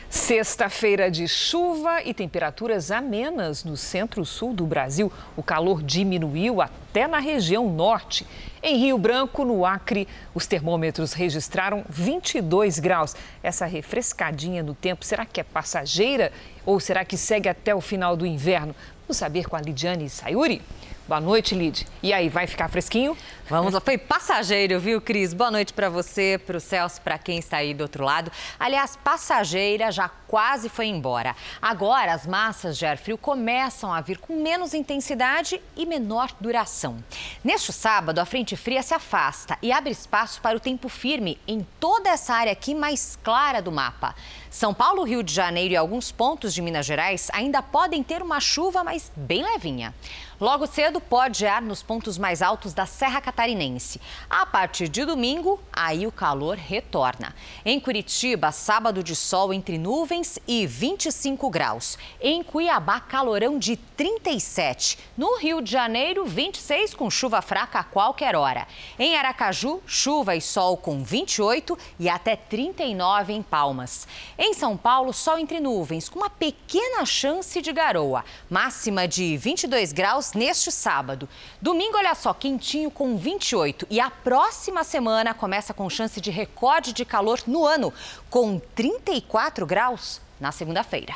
Sexta-feira de chuva e temperaturas amenas no centro-sul do Brasil. O calor diminuiu até na região norte. Em Rio Branco, no Acre, os termômetros registraram 22 graus. Essa refrescadinha no tempo, será que é passageira ou será que segue até o final do inverno? Vamos saber com a Lidiane Sayuri. Boa noite, Lid. E aí, vai ficar fresquinho? Vamos lá, foi passageiro, viu, Cris? Boa noite para você, para o Celso, para quem está aí do outro lado. Aliás, passageira já quase foi embora. Agora, as massas de ar frio começam a vir com menos intensidade e menor duração. Neste sábado, a frente fria se afasta e abre espaço para o tempo firme em toda essa área aqui mais clara do mapa. São Paulo, Rio de Janeiro e alguns pontos de Minas Gerais ainda podem ter uma chuva, mas bem levinha. Logo cedo, pode gear nos pontos mais altos da Serra Catarinense. A partir de domingo, aí o calor retorna. Em Curitiba, sábado de sol entre nuvens e 25 graus. Em Cuiabá, calorão de 37. No Rio de Janeiro, 26 com chuva fraca a qualquer hora. Em Aracaju, chuva e sol com 28 e até 39 em Palmas. Em São Paulo, sol entre nuvens com uma pequena chance de garoa. Máxima de 22 graus neste sábado. Domingo, olha só, quentinho com 28. E a próxima semana começa com chance de recorde de calor no ano, com 34 graus na segunda-feira.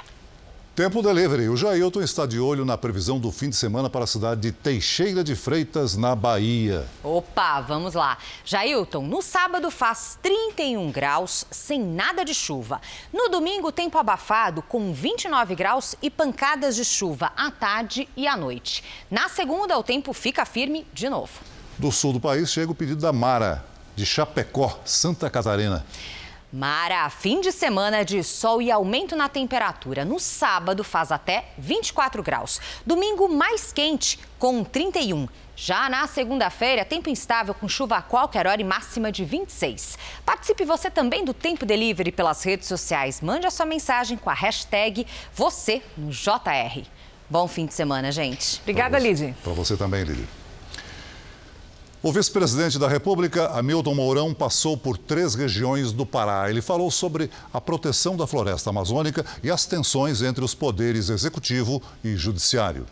Tempo delivery. O Jailton está de olho na previsão do fim de semana para a cidade de Teixeira de Freitas, na Bahia. Opa, vamos lá. Jailton, no sábado faz 31 graus, sem nada de chuva. No domingo, tempo abafado, com 29 graus e pancadas de chuva à tarde e à noite. Na segunda, o tempo fica firme de novo. Do sul do país chega o pedido da Mara, de Chapecó, Santa Catarina. Mara, fim de semana de sol e aumento na temperatura. No sábado faz até 24 graus. Domingo mais quente, com 31. Já na segunda-feira, tempo instável com chuva a qualquer hora e máxima de 26. Participe você também do Tempo Delivery pelas redes sociais. Mande a sua mensagem com a hashtag você no JR. Bom fim de semana, gente. Obrigada, Lid. Para você também, Lid. O vice-presidente da República, Hamilton Mourão, passou por três regiões do Pará. Ele falou sobre a proteção da floresta amazônica e as tensões entre os poderes executivo e judiciário.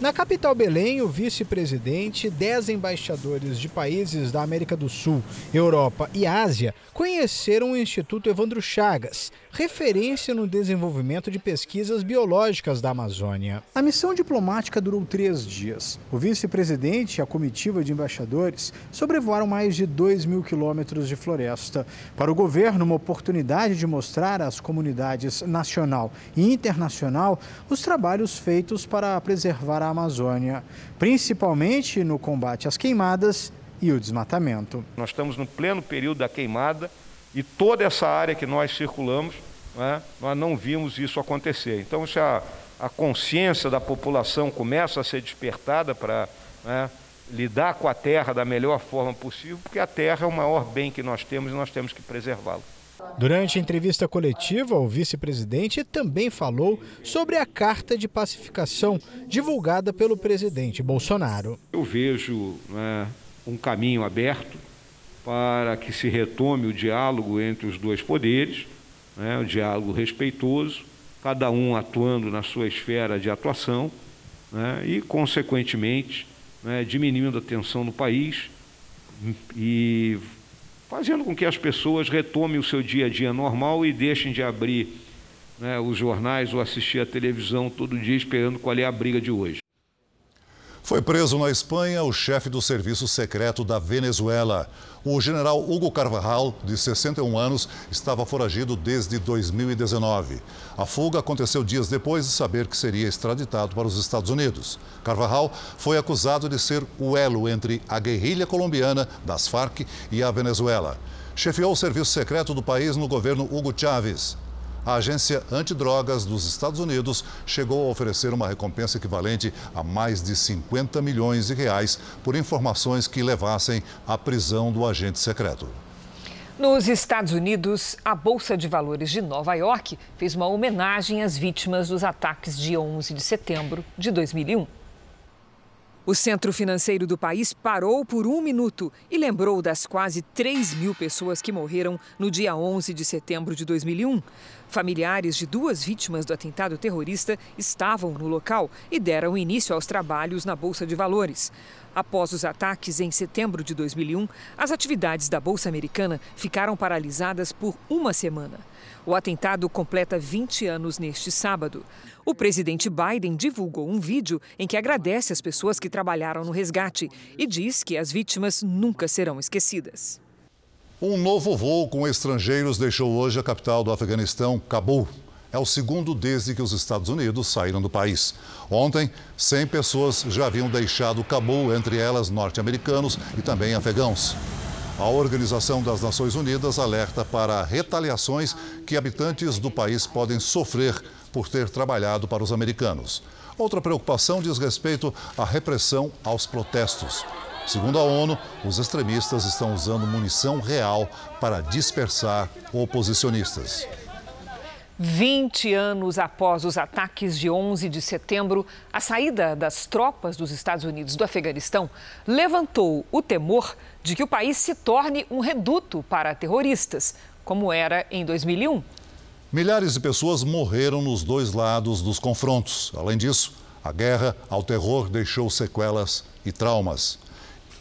Na capital Belém, o vice-presidente dez embaixadores de países da América do Sul, Europa e Ásia conheceram o Instituto Evandro Chagas, referência no desenvolvimento de pesquisas biológicas da Amazônia. A missão diplomática durou três dias. O vice-presidente e a comitiva de embaixadores sobrevoaram mais de 2 mil quilômetros de floresta. Para o governo, uma oportunidade de mostrar às comunidades nacional e internacional os trabalhos feitos para preservar a Amazônia, principalmente no combate às queimadas e o desmatamento. Nós estamos no pleno período da queimada e toda essa área que nós circulamos, né, nós não vimos isso acontecer. Então, se a, a consciência da população começa a ser despertada para né, lidar com a terra da melhor forma possível, porque a terra é o maior bem que nós temos e nós temos que preservá-la. Durante a entrevista coletiva, o vice-presidente também falou sobre a carta de pacificação divulgada pelo presidente Bolsonaro. Eu vejo né, um caminho aberto para que se retome o diálogo entre os dois poderes, né, o diálogo respeitoso, cada um atuando na sua esfera de atuação né, e, consequentemente, né, diminuindo a tensão no país e fazendo com que as pessoas retomem o seu dia a dia normal e deixem de abrir né, os jornais ou assistir a televisão todo dia esperando qual é a briga de hoje. Foi preso na Espanha o chefe do serviço secreto da Venezuela. O general Hugo Carvajal, de 61 anos, estava foragido desde 2019. A fuga aconteceu dias depois de saber que seria extraditado para os Estados Unidos. Carvajal foi acusado de ser o elo entre a guerrilha colombiana das Farc e a Venezuela. Chefiou o serviço secreto do país no governo Hugo Chávez a agência antidrogas dos Estados Unidos chegou a oferecer uma recompensa equivalente a mais de 50 milhões de reais por informações que levassem à prisão do agente secreto. Nos Estados Unidos, a Bolsa de Valores de Nova York fez uma homenagem às vítimas dos ataques de 11 de setembro de 2001. O centro financeiro do país parou por um minuto e lembrou das quase 3 mil pessoas que morreram no dia 11 de setembro de 2001. Familiares de duas vítimas do atentado terrorista estavam no local e deram início aos trabalhos na Bolsa de Valores. Após os ataques em setembro de 2001, as atividades da Bolsa Americana ficaram paralisadas por uma semana. O atentado completa 20 anos neste sábado. O presidente Biden divulgou um vídeo em que agradece as pessoas que trabalharam no resgate e diz que as vítimas nunca serão esquecidas. Um novo voo com estrangeiros deixou hoje a capital do Afeganistão, Cabul. É o segundo desde que os Estados Unidos saíram do país. Ontem, 100 pessoas já haviam deixado Cabul, entre elas norte-americanos e também afegãos. A Organização das Nações Unidas alerta para retaliações que habitantes do país podem sofrer por ter trabalhado para os americanos. Outra preocupação diz respeito à repressão aos protestos. Segundo a ONU, os extremistas estão usando munição real para dispersar oposicionistas. 20 anos após os ataques de 11 de setembro, a saída das tropas dos Estados Unidos do Afeganistão levantou o temor de que o país se torne um reduto para terroristas, como era em 2001. Milhares de pessoas morreram nos dois lados dos confrontos. Além disso, a guerra ao terror deixou sequelas e traumas.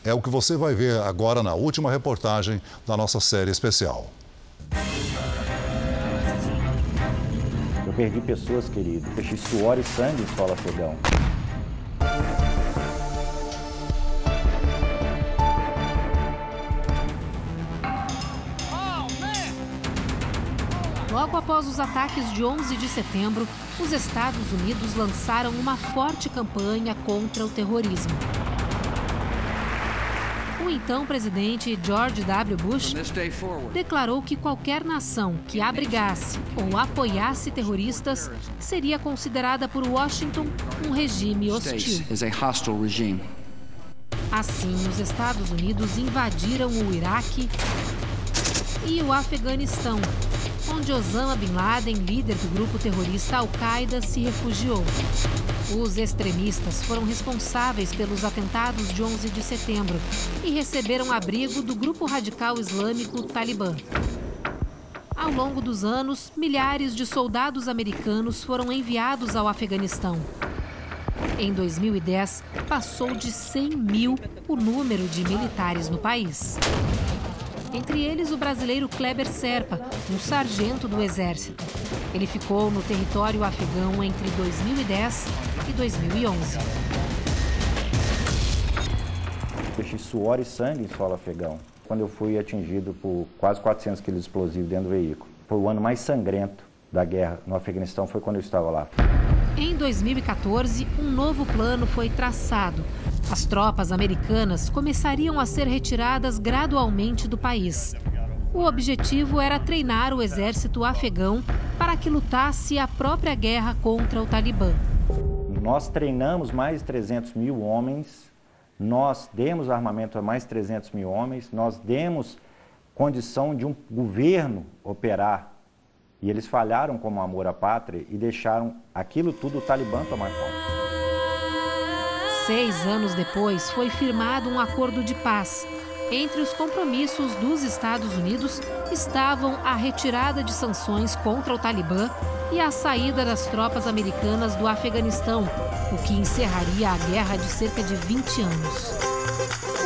É o que você vai ver agora na última reportagem da nossa série especial. Perdi pessoas queridas, deixei suor e sangue em solo afegão. Logo após os ataques de 11 de setembro, os Estados Unidos lançaram uma forte campanha contra o terrorismo. O então presidente George W. Bush declarou que qualquer nação que abrigasse ou apoiasse terroristas seria considerada por Washington um regime hostil. Assim, os Estados Unidos invadiram o Iraque e o Afeganistão, onde Osama Bin Laden, líder do grupo terrorista Al-Qaeda, se refugiou. Os extremistas foram responsáveis pelos atentados de 11 de setembro e receberam abrigo do grupo radical islâmico Talibã. Ao longo dos anos, milhares de soldados americanos foram enviados ao Afeganistão. Em 2010, passou de 100 mil o número de militares no país. Entre eles, o brasileiro Kleber Serpa, um sargento do Exército. Ele ficou no território afegão entre 2010 e 2011. Deixei suor e sangue em solo afegão, quando eu fui atingido por quase 400 quilos de explosivo dentro do veículo. Foi o ano mais sangrento da guerra no Afeganistão, foi quando eu estava lá. Em 2014, um novo plano foi traçado as tropas americanas começariam a ser retiradas gradualmente do país. O objetivo era treinar o exército afegão para que lutasse a própria guerra contra o Talibã. Nós treinamos mais de 300 mil homens, nós demos armamento a mais de 300 mil homens, nós demos condição de um governo operar. E eles falharam como amor à pátria e deixaram aquilo tudo o Talibã tomar conta. Seis anos depois, foi firmado um acordo de paz. Entre os compromissos dos Estados Unidos estavam a retirada de sanções contra o Talibã e a saída das tropas americanas do Afeganistão, o que encerraria a guerra de cerca de 20 anos.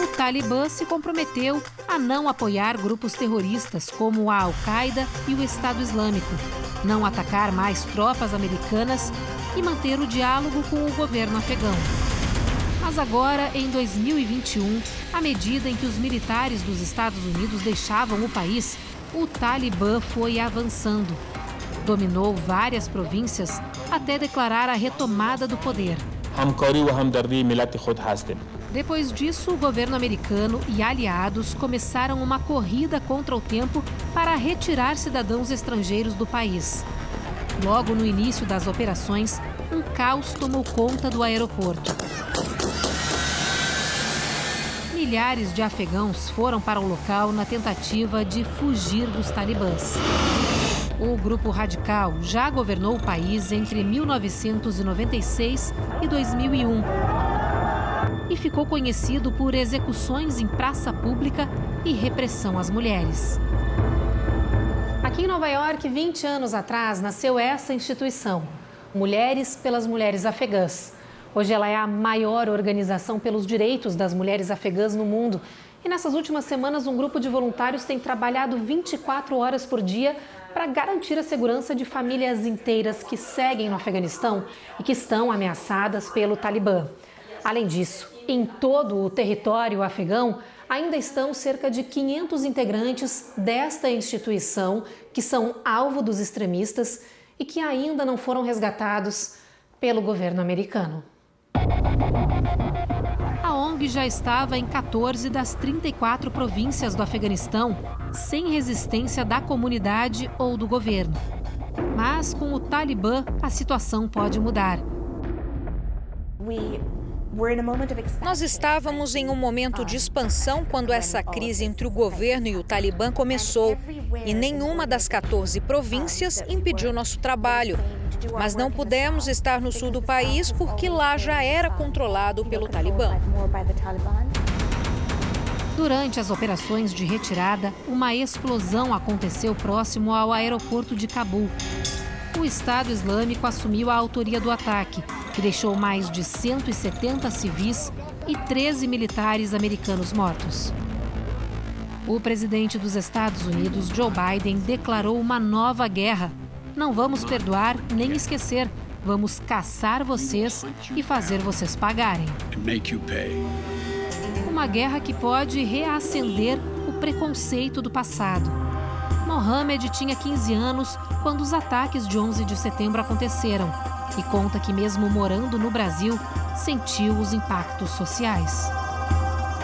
O Talibã se comprometeu a não apoiar grupos terroristas como a Al-Qaeda e o Estado Islâmico, não atacar mais tropas americanas e manter o diálogo com o governo afegão. Mas agora, em 2021, à medida em que os militares dos Estados Unidos deixavam o país, o Talibã foi avançando. Dominou várias províncias até declarar a retomada do poder. Depois disso, o governo americano e aliados começaram uma corrida contra o tempo para retirar cidadãos estrangeiros do país. Logo no início das operações, um caos tomou conta do aeroporto milhares de afegãos foram para o local na tentativa de fugir dos talibãs. O grupo radical já governou o país entre 1996 e 2001 e ficou conhecido por execuções em praça pública e repressão às mulheres. Aqui em Nova York, 20 anos atrás, nasceu essa instituição, Mulheres pelas Mulheres Afegãs. Hoje ela é a maior organização pelos direitos das mulheres afegãs no mundo. E nessas últimas semanas, um grupo de voluntários tem trabalhado 24 horas por dia para garantir a segurança de famílias inteiras que seguem no Afeganistão e que estão ameaçadas pelo Talibã. Além disso, em todo o território afegão, ainda estão cerca de 500 integrantes desta instituição que são alvo dos extremistas e que ainda não foram resgatados pelo governo americano. A ONG já estava em 14 das 34 províncias do Afeganistão, sem resistência da comunidade ou do governo. Mas com o Talibã, a situação pode mudar. Nós estávamos em um momento de expansão quando essa crise entre o governo e o Talibã começou. E nenhuma das 14 províncias impediu nosso trabalho. Mas não pudemos estar no sul do país porque lá já era controlado pelo Talibã. Durante as operações de retirada, uma explosão aconteceu próximo ao aeroporto de Cabul. O Estado Islâmico assumiu a autoria do ataque, que deixou mais de 170 civis e 13 militares americanos mortos. O presidente dos Estados Unidos, Joe Biden, declarou uma nova guerra. Não vamos perdoar nem esquecer. Vamos caçar vocês e fazer vocês pagarem. Uma guerra que pode reacender o preconceito do passado. Mohamed tinha 15 anos quando os ataques de 11 de setembro aconteceram e conta que, mesmo morando no Brasil, sentiu os impactos sociais.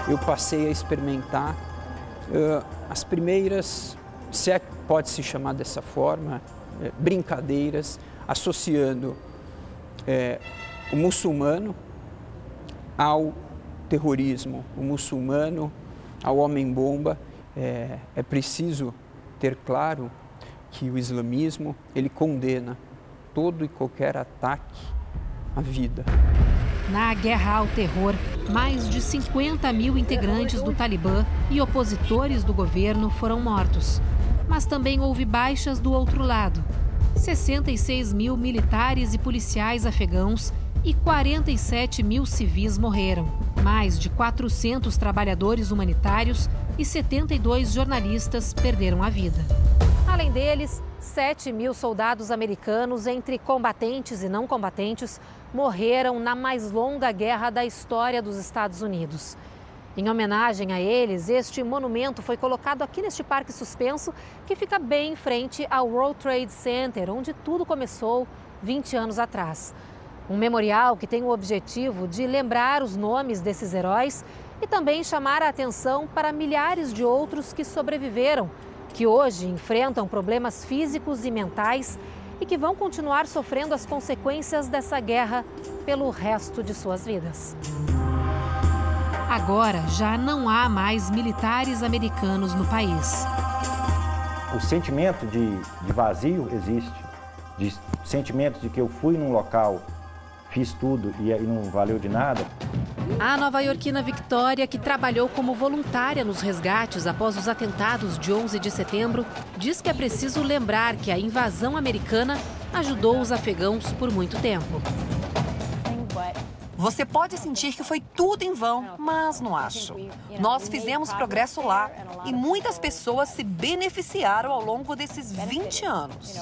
Eu passei a experimentar uh, as primeiras, se é que pode se chamar dessa forma, uh, brincadeiras associando uh, o muçulmano ao terrorismo, o muçulmano ao homem-bomba. É, é preciso ter claro que o islamismo ele condena todo e qualquer ataque à vida. Na guerra ao terror, mais de 50 mil integrantes do Talibã e opositores do governo foram mortos. Mas também houve baixas do outro lado. 66 mil militares e policiais afegãos e 47 mil civis morreram. Mais de 400 trabalhadores humanitários e 72 jornalistas perderam a vida. Além deles, 7 mil soldados americanos, entre combatentes e não combatentes, morreram na mais longa guerra da história dos Estados Unidos. Em homenagem a eles, este monumento foi colocado aqui neste parque suspenso, que fica bem em frente ao World Trade Center, onde tudo começou 20 anos atrás. Um memorial que tem o objetivo de lembrar os nomes desses heróis e também chamar a atenção para milhares de outros que sobreviveram, que hoje enfrentam problemas físicos e mentais e que vão continuar sofrendo as consequências dessa guerra pelo resto de suas vidas. Agora já não há mais militares americanos no país. O sentimento de, de vazio existe, de sentimento de que eu fui num local fiz tudo e, e não valeu de nada. A nova-iorquina Victoria, que trabalhou como voluntária nos resgates após os atentados de 11 de setembro, diz que é preciso lembrar que a invasão americana ajudou os afegãos por muito tempo. Você pode sentir que foi tudo em vão, mas não acho. Nós fizemos progresso lá e muitas pessoas se beneficiaram ao longo desses 20 anos.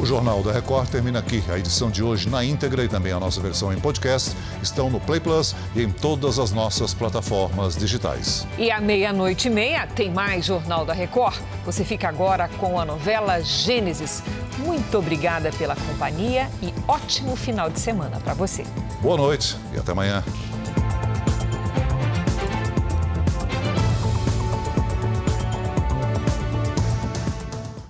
O Jornal da Record termina aqui. A edição de hoje na íntegra e também a nossa versão em podcast estão no Play Plus e em todas as nossas plataformas digitais. E à meia-noite e meia tem mais Jornal da Record. Você fica agora com a novela Gênesis. Muito obrigada pela companhia e ótimo final de semana para você. Boa noite e até amanhã.